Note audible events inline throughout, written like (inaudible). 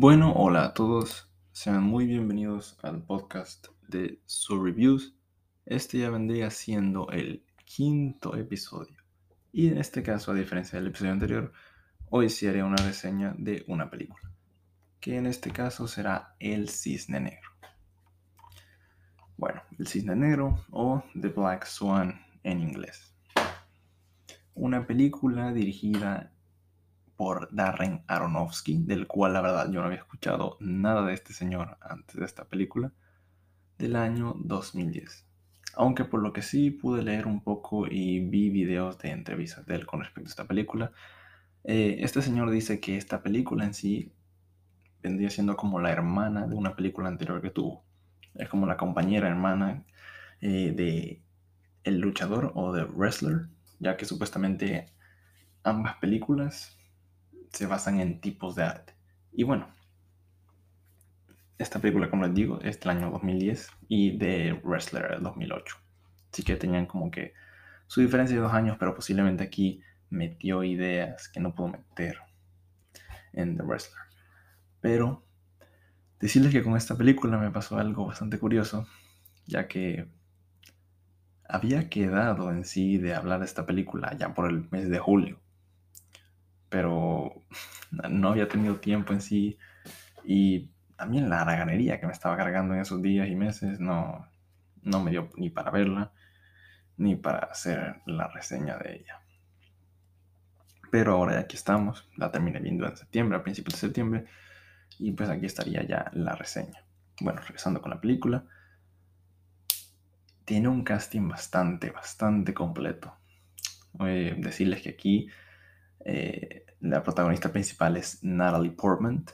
Bueno, hola a todos, sean muy bienvenidos al podcast de Su Reviews. Este ya vendría siendo el quinto episodio. Y en este caso, a diferencia del episodio anterior, hoy sí haré una reseña de una película, que en este caso será El Cisne Negro. Bueno, El Cisne Negro o The Black Swan en inglés. Una película dirigida por Darren Aronofsky, del cual la verdad yo no había escuchado nada de este señor antes de esta película, del año 2010. Aunque por lo que sí pude leer un poco y vi videos de entrevistas de él con respecto a esta película, eh, este señor dice que esta película en sí vendría siendo como la hermana de una película anterior que tuvo. Es como la compañera hermana eh, de El luchador o de Wrestler, ya que supuestamente ambas películas se basan en tipos de arte. Y bueno, esta película, como les digo, es del año 2010 y de Wrestler del 2008. Así que tenían como que su diferencia de dos años, pero posiblemente aquí metió ideas que no puedo meter en The Wrestler. Pero decirles que con esta película me pasó algo bastante curioso, ya que había quedado en sí de hablar de esta película ya por el mes de julio pero (laughs) no había tenido tiempo en sí y también la haraganería que me estaba cargando en esos días y meses no, no me dio ni para verla ni para hacer la reseña de ella. Pero ahora ya aquí estamos, la terminé viendo en septiembre, a principios de septiembre, y pues aquí estaría ya la reseña. Bueno, regresando con la película, tiene un casting bastante, bastante completo. A decirles que aquí eh, la protagonista principal es Natalie Portman,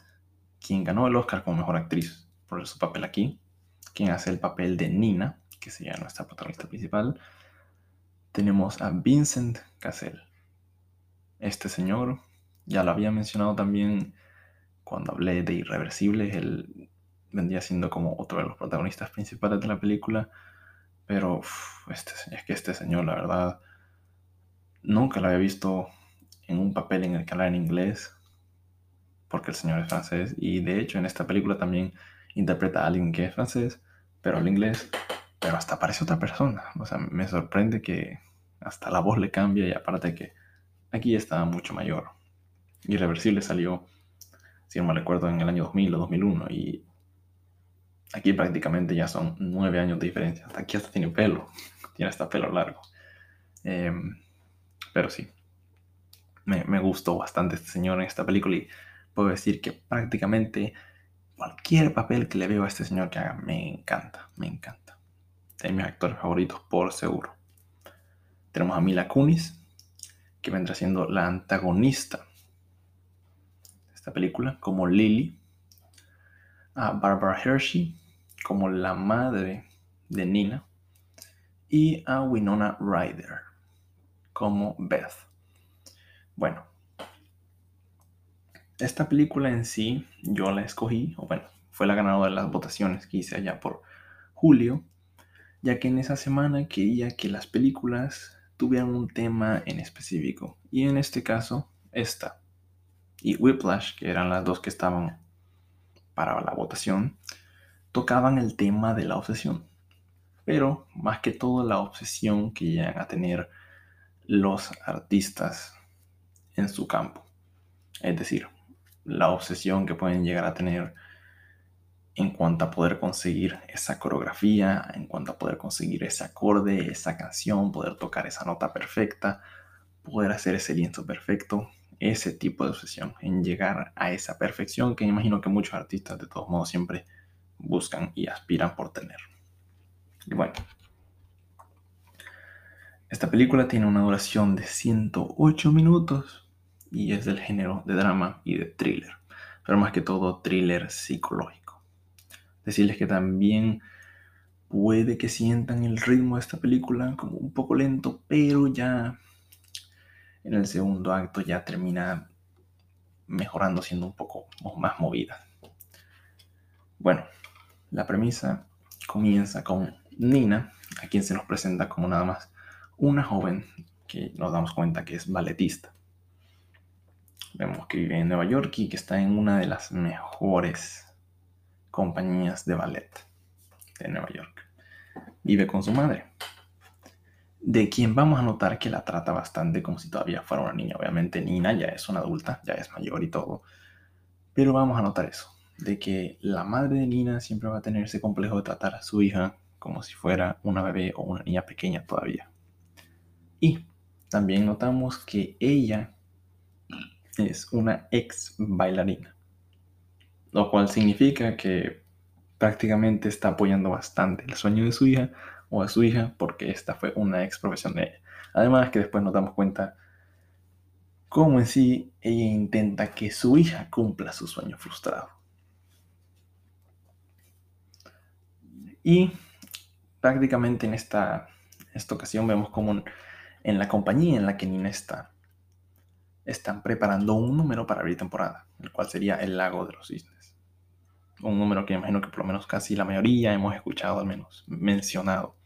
quien ganó el Oscar como mejor actriz por su papel aquí, quien hace el papel de Nina, que sería nuestra protagonista principal. Tenemos a Vincent Cassell. Este señor, ya lo había mencionado también cuando hablé de Irreversibles, él vendría siendo como otro de los protagonistas principales de la película, pero este, es que este señor, la verdad, nunca lo había visto en un papel en el que habla en inglés, porque el señor es francés, y de hecho en esta película también interpreta a alguien que es francés, pero habla inglés, pero hasta parece otra persona. O sea, me sorprende que hasta la voz le cambia y aparte que aquí está mucho mayor. Irreversible salió, si no me recuerdo, en el año 2000 o 2001 y aquí prácticamente ya son nueve años de diferencia. Hasta aquí hasta tiene pelo, tiene hasta pelo largo. Em, pero sí, me, gustó bastante este señor en esta película y puedo decir que prácticamente cualquier papel que le veo a este señor que haga me encanta, me encanta. Es mis actores favoritos por seguro. Tenemos a Mila Kunis, que vendrá siendo la antagonista de esta película, como Lily. A Barbara Hershey, como la madre de Nina. Y a Winona Ryder, como Beth. Bueno, esta película en sí yo la escogí, o bueno, fue la ganadora de las votaciones que hice allá por julio, ya que en esa semana quería que las películas tuvieran un tema en específico. Y en este caso, esta y Whiplash, que eran las dos que estaban para la votación, tocaban el tema de la obsesión. Pero más que todo la obsesión que llegan a tener los artistas en su campo. Es decir, la obsesión que pueden llegar a tener en cuanto a poder conseguir esa coreografía, en cuanto a poder conseguir ese acorde, esa canción, poder tocar esa nota perfecta, poder hacer ese lienzo perfecto, ese tipo de obsesión, en llegar a esa perfección que imagino que muchos artistas de todos modos siempre buscan y aspiran por tener. Y bueno, esta película tiene una duración de 108 minutos y es del género de drama y de thriller, pero más que todo thriller psicológico. Decirles que también puede que sientan el ritmo de esta película como un poco lento, pero ya en el segundo acto ya termina mejorando, siendo un poco más movida. Bueno, la premisa comienza con Nina, a quien se nos presenta como nada más una joven que nos damos cuenta que es balletista vemos que vive en Nueva York y que está en una de las mejores compañías de ballet de Nueva York. Vive con su madre, de quien vamos a notar que la trata bastante como si todavía fuera una niña. Obviamente Nina ya es una adulta, ya es mayor y todo, pero vamos a notar eso, de que la madre de Nina siempre va a tener ese complejo de tratar a su hija como si fuera una bebé o una niña pequeña todavía. Y también notamos que ella es una ex bailarina, lo cual significa que prácticamente está apoyando bastante el sueño de su hija o a su hija porque esta fue una ex profesión de ella. Además que después nos damos cuenta cómo en sí ella intenta que su hija cumpla su sueño frustrado. Y prácticamente en esta, esta ocasión vemos como en la compañía en la que Nina está, están preparando un número para abrir temporada, el cual sería El Lago de los Cisnes. Un número que imagino que por lo menos casi la mayoría hemos escuchado, al menos mencionado.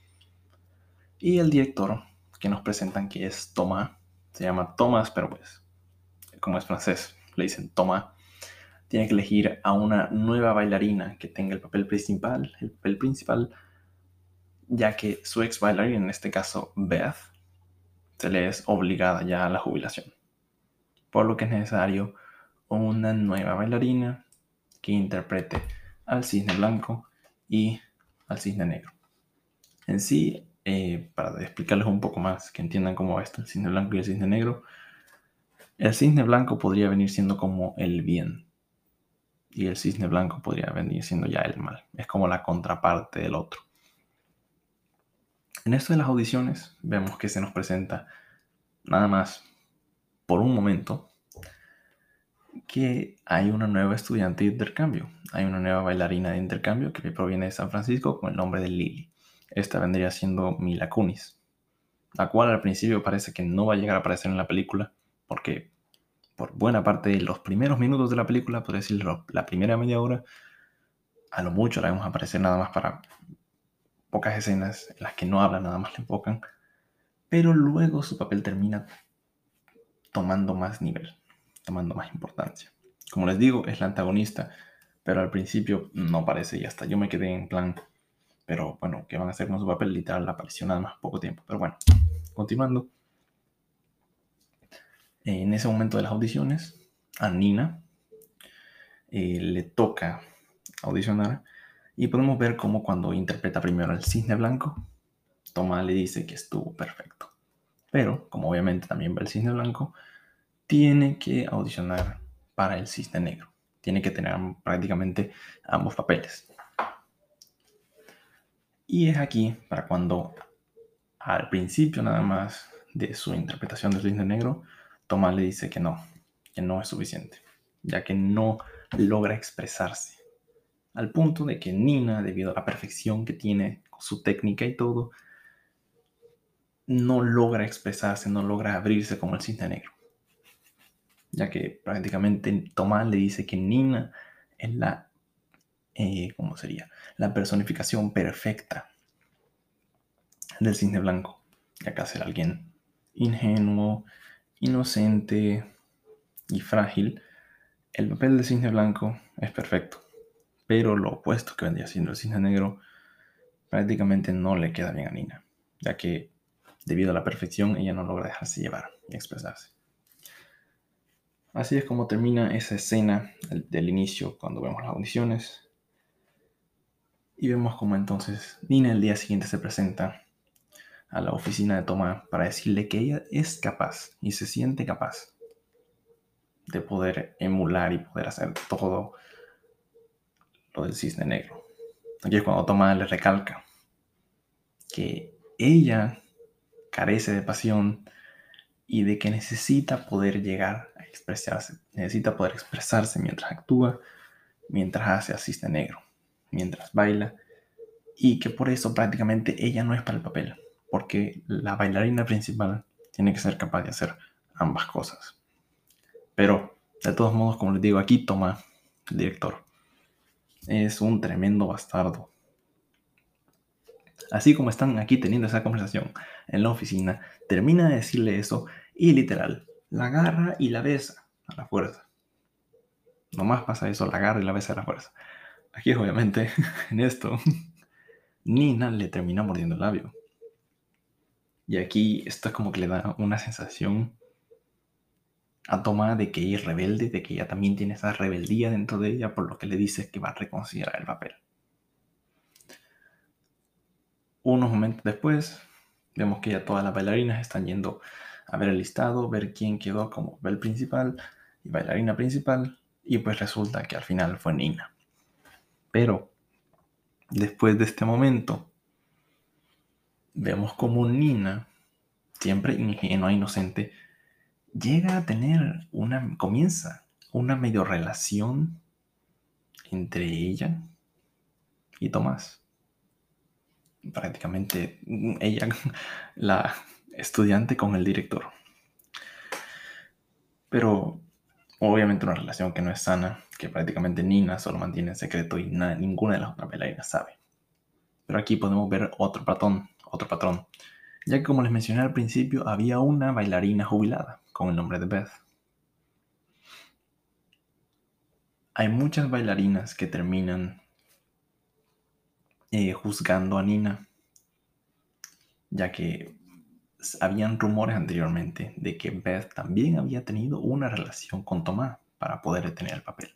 Y el director que nos presentan, que es Thomas, se llama Thomas, pero pues, como es francés, le dicen Thomas, tiene que elegir a una nueva bailarina que tenga el papel principal, el papel principal ya que su ex bailarina, en este caso Beth, se le es obligada ya a la jubilación. Por lo que es necesario una nueva bailarina que interprete al cisne blanco y al cisne negro. En sí, eh, para explicarles un poco más, que entiendan cómo va esto, el cisne blanco y el cisne negro, el cisne blanco podría venir siendo como el bien y el cisne blanco podría venir siendo ya el mal. Es como la contraparte del otro. En esto de las audiciones vemos que se nos presenta nada más por un momento que hay una nueva estudiante de intercambio. Hay una nueva bailarina de intercambio que proviene de San Francisco con el nombre de Lily. Esta vendría siendo Mila Kunis, la cual al principio parece que no va a llegar a aparecer en la película porque por buena parte de los primeros minutos de la película, por decirlo, la primera media hora, a lo mucho la vemos aparecer nada más para pocas escenas en las que no habla, nada más le enfocan, pero luego su papel termina tomando más nivel, tomando más importancia. Como les digo, es la antagonista, pero al principio no parece y hasta yo me quedé en plan, pero bueno, ¿qué van a hacer con su papel? Literal, apareció nada más poco tiempo. Pero bueno, continuando. En ese momento de las audiciones, a Nina eh, le toca audicionar y podemos ver cómo cuando interpreta primero el cisne blanco, Tomás le dice que estuvo perfecto. Pero, como obviamente también ve el cisne blanco, tiene que audicionar para el cisne negro. Tiene que tener prácticamente ambos papeles. Y es aquí para cuando al principio nada más de su interpretación del cisne negro, Tomás le dice que no, que no es suficiente, ya que no logra expresarse al punto de que Nina, debido a la perfección que tiene con su técnica y todo, no logra expresarse, no logra abrirse como el cisne negro. Ya que prácticamente Tomás le dice que Nina es la, eh, ¿cómo sería? La personificación perfecta del cisne blanco. Ya que ser alguien ingenuo, inocente y frágil, el papel del cisne blanco es perfecto pero lo opuesto que vendría siendo el cisne negro prácticamente no le queda bien a Nina, ya que debido a la perfección ella no logra dejarse llevar y expresarse. Así es como termina esa escena del, inicio cuando vemos las audiciones. Y vemos como entonces Nina el día siguiente se presenta a la oficina de Tomás para decirle que ella es capaz y se siente capaz de poder emular y poder hacer todo del cisne negro. Aquí es cuando Tomás le recalca que ella carece de pasión y de que necesita poder llegar a expresarse, necesita poder expresarse mientras actúa, mientras hace a cisne negro, mientras baila, y que por eso prácticamente ella no es para el papel, porque la bailarina principal tiene que ser capaz de hacer ambas cosas. Pero, de todos modos, como les digo, aquí toma el director es un tremendo bastardo. Así como están aquí teniendo esa conversación en la oficina, termina de decirle eso y literal, la agarra y la besa. a la fuerza. Nomás pasa eso, la agarra y la besa a la fuerza. Aquí, obviamente, (laughs) en esto, (laughs) Nina le termina mordiendo el labio. Y aquí esto es como que le da una sensación a Toma de que ella es rebelde, de que ella también tiene esa rebeldía dentro de ella, por lo que le dice que va a reconsiderar el papel. Unos momentos después, vemos que ya todas las bailarinas están yendo a ver el listado, ver quién quedó como bel principal y bailarina principal, y pues resulta que al final fue Nina. Pero después de este momento, vemos como Nina, siempre ingenua, inocente, llega a tener una, comienza una medio relación entre ella y Tomás. Prácticamente ella, (laughs) la estudiante con el director. Pero obviamente una relación que no es sana, que prácticamente Nina solo mantiene en secreto y ninguna de las otras bailarinas sabe. Pero aquí podemos ver otro patrón, otro patrón, ya que como les mencioné al principio, había una bailarina jubilada con el nombre de Beth. Hay muchas bailarinas que terminan eh, juzgando a Nina, ya que habían rumores anteriormente de que Beth también había tenido una relación con Tomás para poder tener el papel.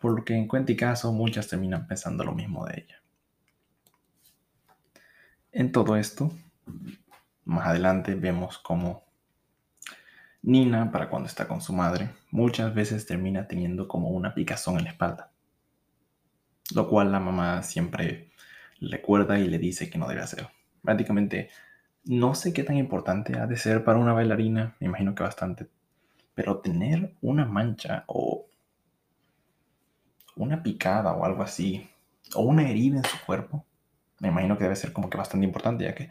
Por lo que en cuenta y caso muchas terminan pensando lo mismo de ella. En todo esto, más adelante vemos cómo Nina, para cuando está con su madre, muchas veces termina teniendo como una picazón en la espalda, lo cual la mamá siempre recuerda y le dice que no debe hacer. Prácticamente no sé qué tan importante ha de ser para una bailarina, me imagino que bastante, pero tener una mancha o una picada o algo así, o una herida en su cuerpo, me imagino que debe ser como que bastante importante, ya que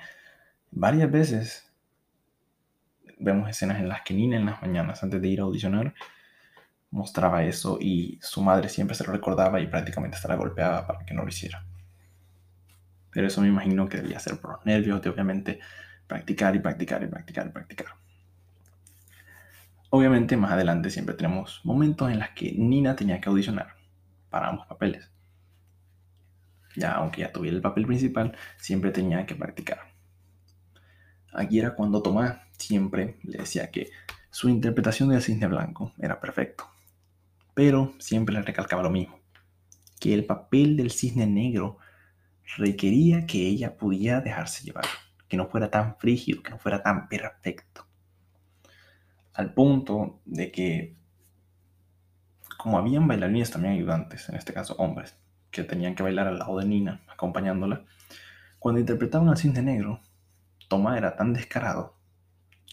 varias veces vemos escenas en las que Nina en las mañanas, antes de ir a audicionar, mostraba eso y su madre siempre se lo recordaba y prácticamente estaba golpeada para que no lo hiciera. Pero eso me imagino que debía ser por los nervios de obviamente practicar y practicar y practicar y practicar. Obviamente más adelante siempre tenemos momentos en los que Nina tenía que audicionar para ambos papeles. Ya aunque ya tuviera el papel principal, siempre tenía que practicar. Aquí era cuando Tomás siempre le decía que su interpretación del cisne blanco era perfecto. Pero siempre le recalcaba lo mismo, que el papel del cisne negro requería que ella pudiera dejarse llevar, que no fuera tan frígido, que no fuera tan perfecto. Al punto de que, como habían bailarines también ayudantes, en este caso hombres, que tenían que bailar al lado de Nina, acompañándola, cuando interpretaban al cisne negro, Tomás era tan descarado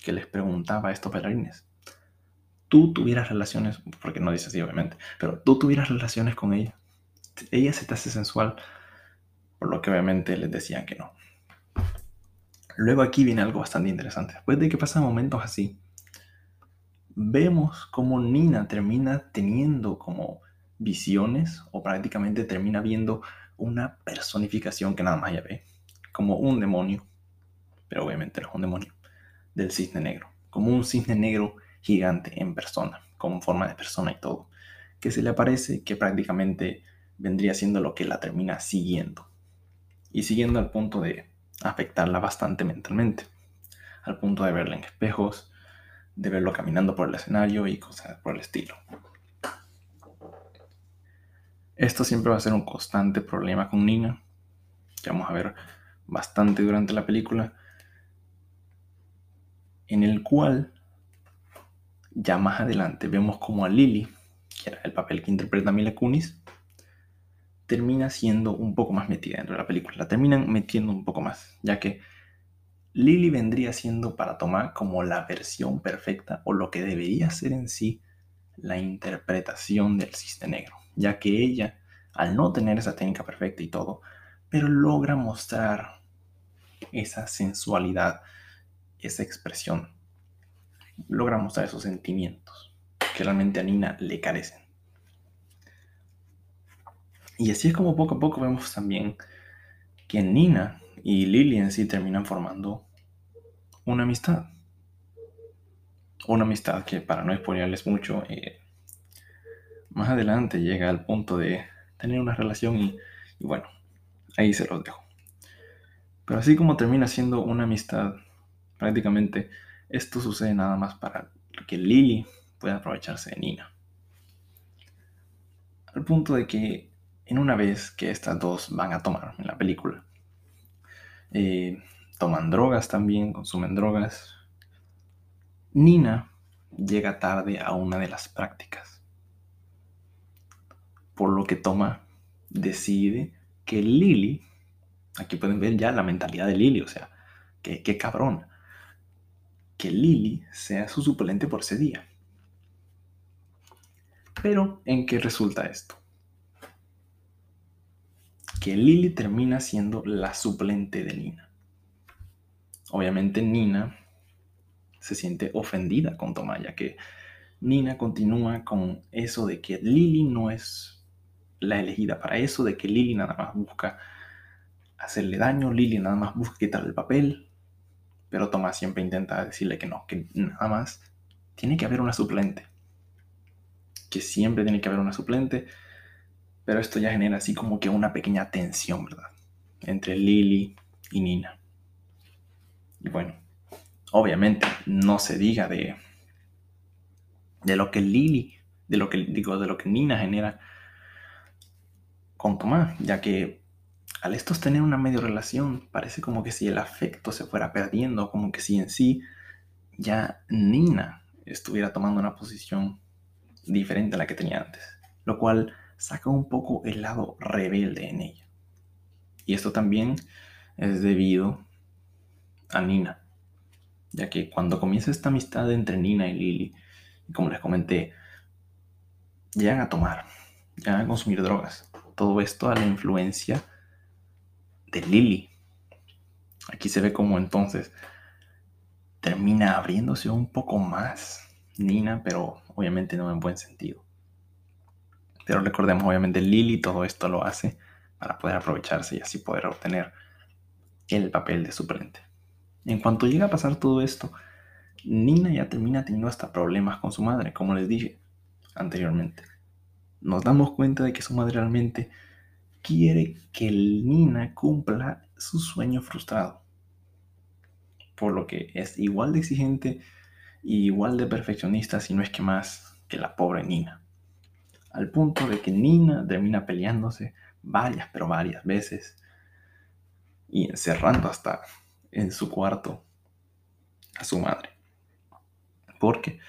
que les preguntaba a estos bailarines, tú tuvieras relaciones, porque no dice así obviamente, pero tú tuvieras relaciones con ella, ella se te hace sensual, por lo que obviamente les decían que no. Luego aquí viene algo bastante interesante. Después de que pasan momentos así, vemos como Nina termina teniendo como visiones o prácticamente termina viendo una personificación que nada más ya ve, como un demonio pero obviamente no es un demonio, del cisne negro, como un cisne negro gigante en persona, con forma de persona y todo, que se le aparece que prácticamente vendría siendo lo que la termina siguiendo, y siguiendo al punto de afectarla bastante mentalmente, al punto de verla en espejos, de verlo caminando por el escenario y cosas por el estilo. Esto siempre va a ser un constante problema con Nina, que vamos a ver bastante durante la película, en el cual ya más adelante vemos como a Lily, que era el papel que interpreta Mila Kunis, termina siendo un poco más metida dentro de la película. La terminan metiendo un poco más, ya que Lily vendría siendo para tomar como la versión perfecta o lo que debería ser en sí la interpretación del cisne negro, ya que ella, al no tener esa técnica perfecta y todo, pero logra mostrar esa sensualidad, esa expresión, logra mostrar esos sentimientos que realmente a Nina le carecen. Y así es como poco a poco vemos también que Nina y Lily en sí terminan formando una amistad. una amistad que para no exponerles mucho, eh, más adelante llega al punto de tener una relación y, y bueno, ahí se los dejo. Pero así como termina siendo una amistad, prácticamente esto sucede nada más para que Lily pueda aprovecharse de Nina. Al punto de que en una vez que estas dos van a tomar en la película, eh, toman drogas también, consumen drogas, Nina llega tarde a una de las prácticas. Por lo que toma, decide que Lily, aquí pueden ver ya la mentalidad de Lily, o sea, que, cabrón, que Lily sea su suplente por ese día. Pero, ¿en qué resulta esto? Que Lily termina siendo la suplente de Nina. Obviamente Nina se siente ofendida con Tomás, ya que Nina continúa con eso de que Lily no es la elegida para eso, de que Lily nada más busca hacerle daño, Lily nada más busca quitarle el papel, pero Tomás siempre intenta decirle que no, que nada más tiene que haber una suplente, que siempre tiene que haber una suplente, pero esto ya genera así como que una pequeña tensión, ¿verdad? Entre Lily y Nina. Y bueno, obviamente no se diga de, de lo que Lily, de lo que digo, de lo que Nina genera con Tomás, ya que al estos tener una medio relación, parece como que si el afecto se fuera perdiendo, como que si en sí ya Nina estuviera tomando una posición diferente a la que tenía antes, lo cual saca un poco el lado rebelde en ella. Y esto también es debido a Nina, ya que cuando comienza esta amistad entre Nina y Lily, como les comenté, llegan a tomar, llegan a consumir drogas. Todo esto a la influencia de Lily. Aquí se ve como entonces termina abriéndose un poco más Nina, pero obviamente no en buen sentido. Pero recordemos, obviamente Lily todo esto lo hace para poder aprovecharse y así poder obtener el papel de suplente. En cuanto llega a pasar todo esto, Nina ya termina teniendo hasta problemas con su madre, como les dije anteriormente. Nos damos cuenta de que su madre realmente quiere que Nina cumpla su sueño frustrado. Por lo que es igual de exigente y igual de perfeccionista, si no es que más, que la pobre Nina. Al punto de que Nina termina peleándose varias, pero varias veces y encerrando hasta en su cuarto a su madre. Porque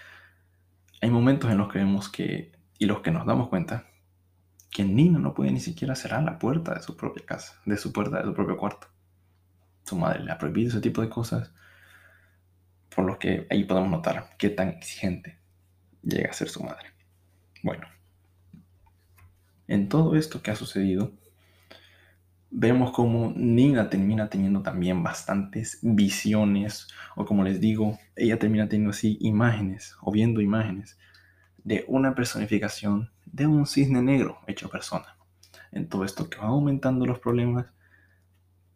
hay momentos en los que vemos que, y los que nos damos cuenta, que Nina no puede ni siquiera cerrar la puerta de su propia casa, de su puerta de su propio cuarto. Su madre le ha prohibido ese tipo de cosas, por lo que ahí podemos notar qué tan exigente llega a ser su madre. Bueno, en todo esto que ha sucedido, vemos como Nina termina teniendo también bastantes visiones, o como les digo, ella termina teniendo así imágenes, o viendo imágenes, de una personificación de un cisne negro hecho persona. En todo esto que va aumentando los problemas,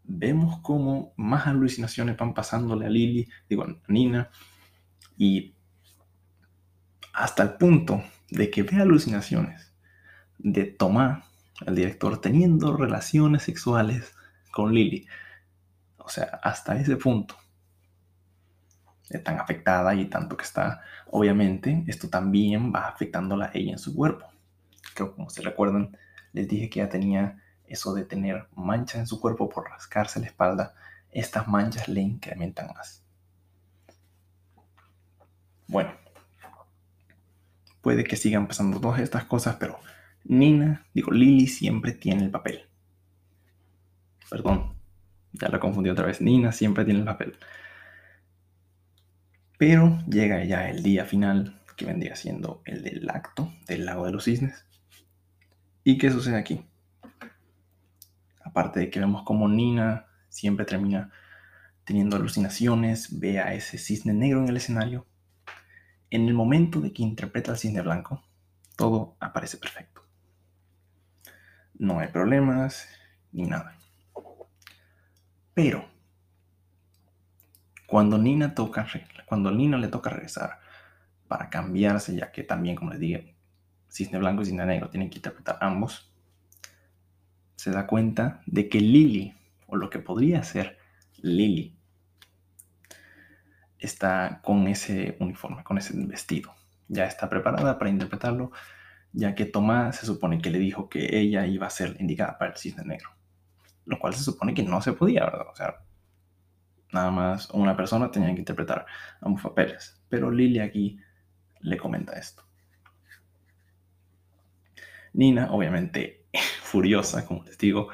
vemos como más alucinaciones van pasándole a Lily, digo, a Nina, y hasta el punto de que ve alucinaciones de Tomás, el director, teniendo relaciones sexuales con Lily. O sea, hasta ese punto tan afectada y tanto que está, obviamente, esto también va afectándola a ella en su cuerpo. Creo como se recuerdan, les dije que ya tenía eso de tener manchas en su cuerpo por rascarse la espalda. Estas manchas le incrementan más. Bueno, puede que sigan pasando todas estas cosas, pero Nina, digo, Lily siempre tiene el papel. Perdón, ya lo confundí otra vez. Nina siempre tiene el papel. Pero llega ya el día final, que vendría siendo el del acto del lago de los cisnes. ¿Y qué sucede aquí? Aparte de que vemos como Nina siempre termina teniendo alucinaciones, ve a ese cisne negro en el escenario, en el momento de que interpreta al cisne blanco, todo aparece perfecto. No hay problemas ni nada. Pero cuando Nina toca, cuando Nina le toca regresar para cambiarse, ya que también, como les dije, cisne blanco y cisne negro tienen que interpretar ambos, se da cuenta de que Lily, o lo que podría ser Lily, está con ese uniforme, con ese vestido. Ya está preparada para interpretarlo, ya que Tomás se supone que le dijo que ella iba a ser indicada para el cisne negro. Lo cual se supone que no se podía, ¿verdad? O sea, nada más una persona tenía que interpretar ambos papeles. Pero Lily aquí le comenta esto. Nina, obviamente (laughs) furiosa, como les digo,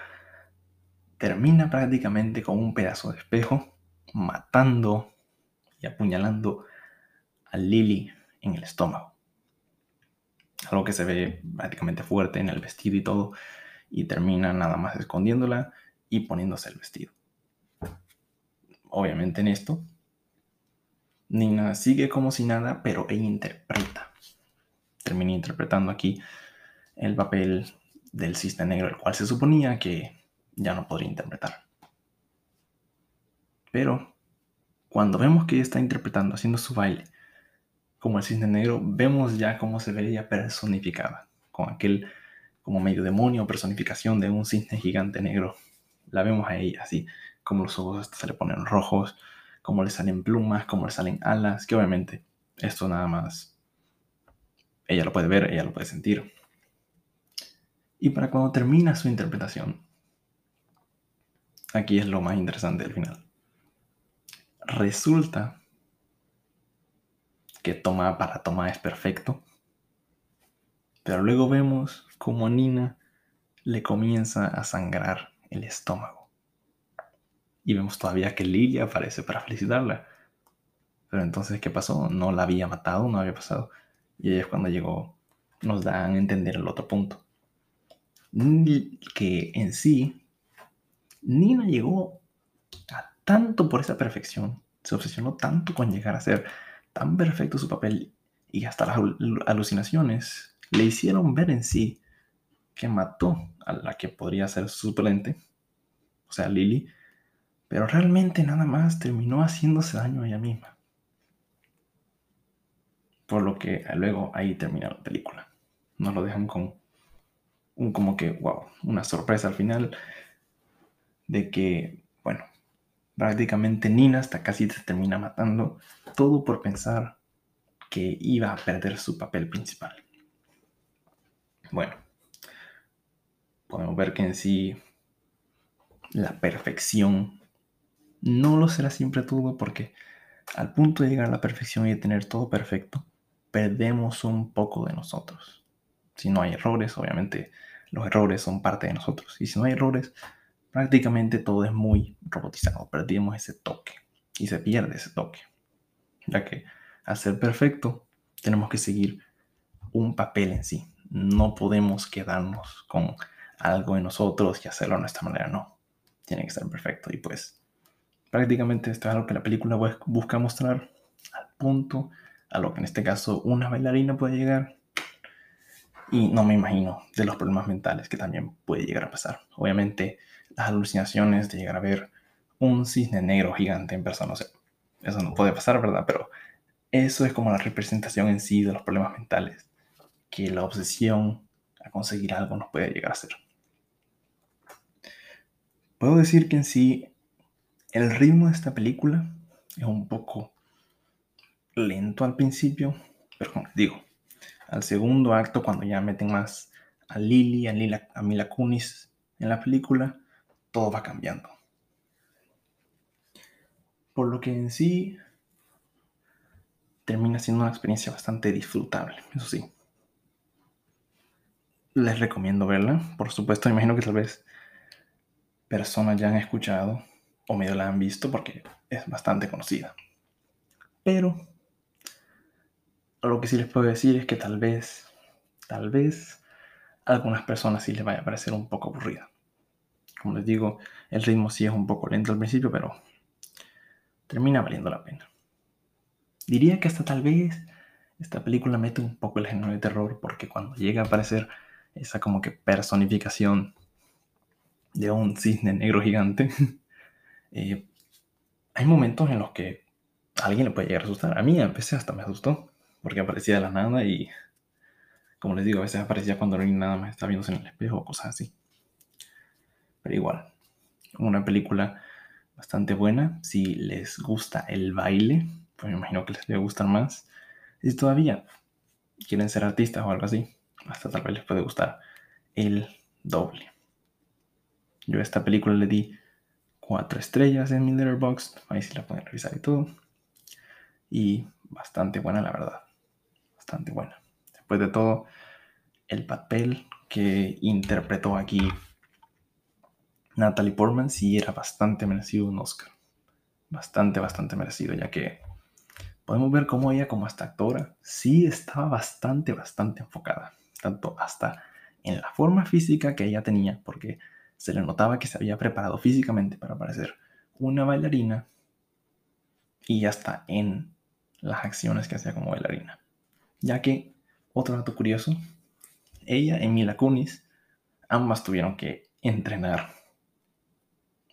termina prácticamente con un pedazo de espejo, matando y apuñalando a Lily en el estómago. Algo que se ve prácticamente fuerte en el vestido y todo, y termina nada más escondiéndola y poniéndose el vestido. Obviamente en esto, Nina sigue como si nada, pero ella interpreta. Termina interpretando aquí el papel del cisne negro, el cual se suponía que ya no podría interpretar. Pero cuando vemos que ella está interpretando, haciendo su baile, como el cisne negro, vemos ya cómo se ve ella personificada, con aquel como medio demonio, personificación de un cisne gigante negro. La vemos a ella así, como los ojos se le ponen rojos, como le salen plumas, como le salen alas, que obviamente esto nada más ella lo puede ver, ella lo puede sentir. Y para cuando termina su interpretación, aquí es lo más interesante del final. Resulta que toma para toma es perfecto, pero luego vemos como Nina le comienza a sangrar el estómago. Y vemos todavía que Lilia aparece para felicitarla. Pero entonces, ¿qué pasó? No la había matado, no había pasado. Y ahí es cuando llegó, nos dan a entender el otro punto. Que en sí, Nina llegó a tanto por esa perfección, se obsesionó tanto con llegar a ser tan perfecto su papel y hasta las alucinaciones le hicieron ver en sí que mató a la que podría ser su suplente, o sea, Lily, pero realmente nada más terminó haciéndose daño a ella misma. Por lo que luego ahí termina la película. Nos lo dejan con un como que, wow, una sorpresa al final de que, bueno, prácticamente Nina hasta casi se termina matando, todo por pensar que iba a perder su papel principal. Bueno, podemos ver que en sí la perfección no lo será siempre todo porque al punto de llegar a la perfección y de tener todo perfecto, perdemos un poco de nosotros. Si no hay errores, obviamente los errores son parte de nosotros. Y si no hay errores, prácticamente todo es muy robotizado. Perdimos ese toque y se pierde ese toque. Ya que al ser perfecto, tenemos que seguir un papel en sí. No podemos quedarnos con algo en nosotros y hacerlo a nuestra manera. No. Tiene que ser perfecto. Y pues Prácticamente esto es algo que la película busca mostrar al punto a lo que en este caso una bailarina puede llegar. Y no me imagino de los problemas mentales que también puede llegar a pasar. Obviamente las alucinaciones de llegar a ver un cisne negro gigante en persona, eso no puede pasar, ¿verdad? Pero eso es como la representación en sí de los problemas mentales, que la obsesión a conseguir algo nos puede llegar a hacer. Puedo decir que en sí el ritmo de esta película es un poco lento al principio, pero como digo, al segundo acto, cuando ya meten más a Lily, a, Lila, a Mila Kunis en la película, todo va cambiando. Por lo que en sí termina siendo una experiencia bastante disfrutable, eso sí. Les recomiendo verla. Por supuesto, imagino que tal vez personas ya han escuchado o medio la han visto porque es bastante conocida. Pero lo que sí les puedo decir es que tal vez, tal vez a algunas personas sí les vaya a parecer un poco aburrida. Como les digo, el ritmo sí es un poco lento al principio, pero termina valiendo la pena. Diría que hasta tal vez esta película mete un poco el género de terror porque cuando llega a aparecer esa como que personificación de un cisne negro gigante, (laughs) Eh, hay momentos en los que a alguien le puede llegar a asustar. A mí a veces hasta me asustó. porque aparecía de la nada y, como les digo, a veces aparecía cuando hay nada más está viéndose en el espejo o cosas así. Pero igual, una película bastante buena. Si les gusta el baile, pues me imagino que les debe gustar más. Si todavía quieren ser artistas o algo así, hasta tal vez les puede gustar el doble. Yo a esta película le di cuatro estrellas en mi letterbox. Ahí sí la pueden revisar y todo. Y bastante buena, la verdad. Bastante buena. Después de todo, el papel que interpretó aquí Natalie Portman sí era bastante merecido un Oscar. Bastante, bastante merecido, ya que podemos ver cómo ella como hasta actora sí estaba bastante, bastante enfocada. Tanto hasta en la forma física que ella tenía, porque se le notaba que se había preparado físicamente para parecer una bailarina y hasta en las acciones que hacía como bailarina. Ya que, otro dato curioso, ella y Mila Kunis ambas tuvieron que entrenar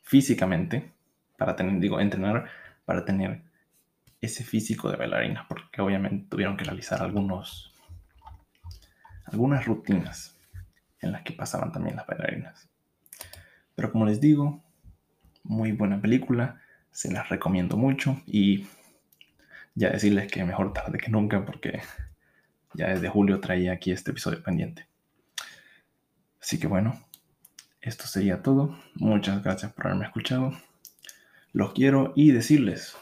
físicamente para tener, digo, entrenar para tener ese físico de bailarina, porque obviamente tuvieron que realizar algunos, algunas rutinas en las que pasaban también las bailarinas. Pero como les digo, muy buena película, se las recomiendo mucho y ya decirles que mejor tarde que nunca porque ya desde julio traía aquí este episodio pendiente. Así que bueno, esto sería todo. Muchas gracias por haberme escuchado. Los quiero y decirles,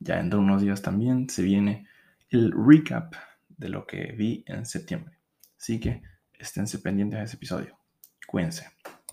ya dentro de unos días también se viene el recap de lo que vi en septiembre. Así que esténse pendientes de ese episodio. Cuídense.